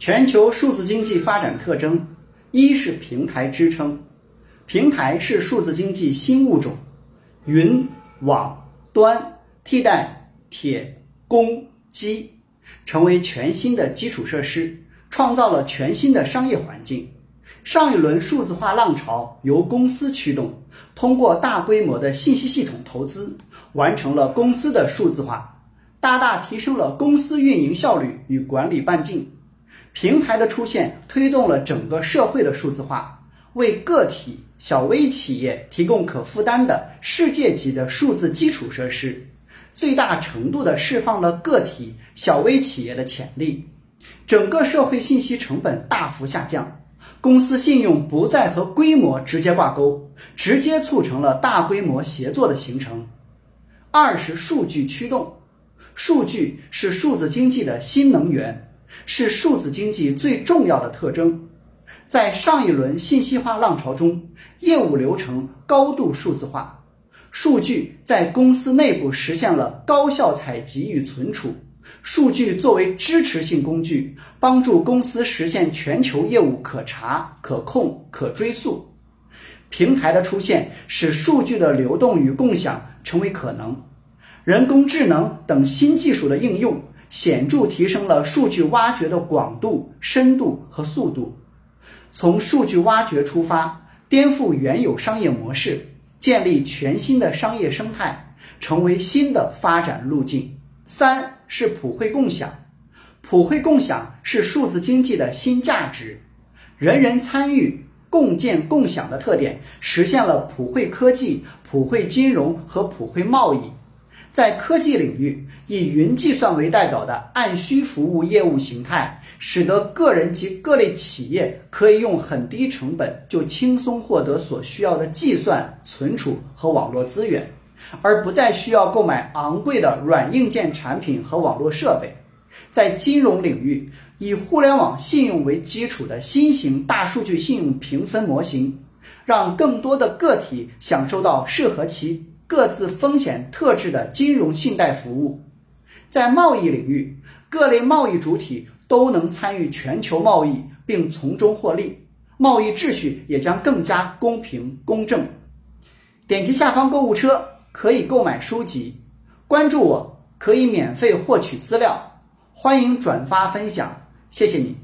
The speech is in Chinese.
全球数字经济发展特征：一是平台支撑，平台是数字经济新物种，云、网、端替代铁、公、机，成为全新的基础设施，创造了全新的商业环境。上一轮数字化浪潮由公司驱动，通过大规模的信息系统投资，完成了公司的数字化，大大提升了公司运营效率与管理半径。平台的出现推动了整个社会的数字化，为个体、小微企业提供可负担的世界级的数字基础设施，最大程度地释放了个体、小微企业的潜力，整个社会信息成本大幅下降，公司信用不再和规模直接挂钩，直接促成了大规模协作的形成。二是数据驱动，数据是数字经济的新能源。是数字经济最重要的特征。在上一轮信息化浪潮中，业务流程高度数字化，数据在公司内部实现了高效采集与存储。数据作为支持性工具，帮助公司实现全球业务可查、可控、可追溯。平台的出现使数据的流动与共享成为可能。人工智能等新技术的应用。显著提升了数据挖掘的广度、深度和速度。从数据挖掘出发，颠覆原有商业模式，建立全新的商业生态，成为新的发展路径。三是普惠共享，普惠共享是数字经济的新价值，人人参与、共建、共享的特点，实现了普惠科技、普惠金融和普惠贸易。在科技领域，以云计算为代表的按需服务业务形态，使得个人及各类企业可以用很低成本就轻松获得所需要的计算、存储和网络资源，而不再需要购买昂贵的软硬件产品和网络设备。在金融领域，以互联网信用为基础的新型大数据信用评分模型，让更多的个体享受到适合其。各自风险特质的金融信贷服务，在贸易领域，各类贸易主体都能参与全球贸易并从中获利，贸易秩序也将更加公平公正。点击下方购物车可以购买书籍，关注我可以免费获取资料，欢迎转发分享，谢谢你。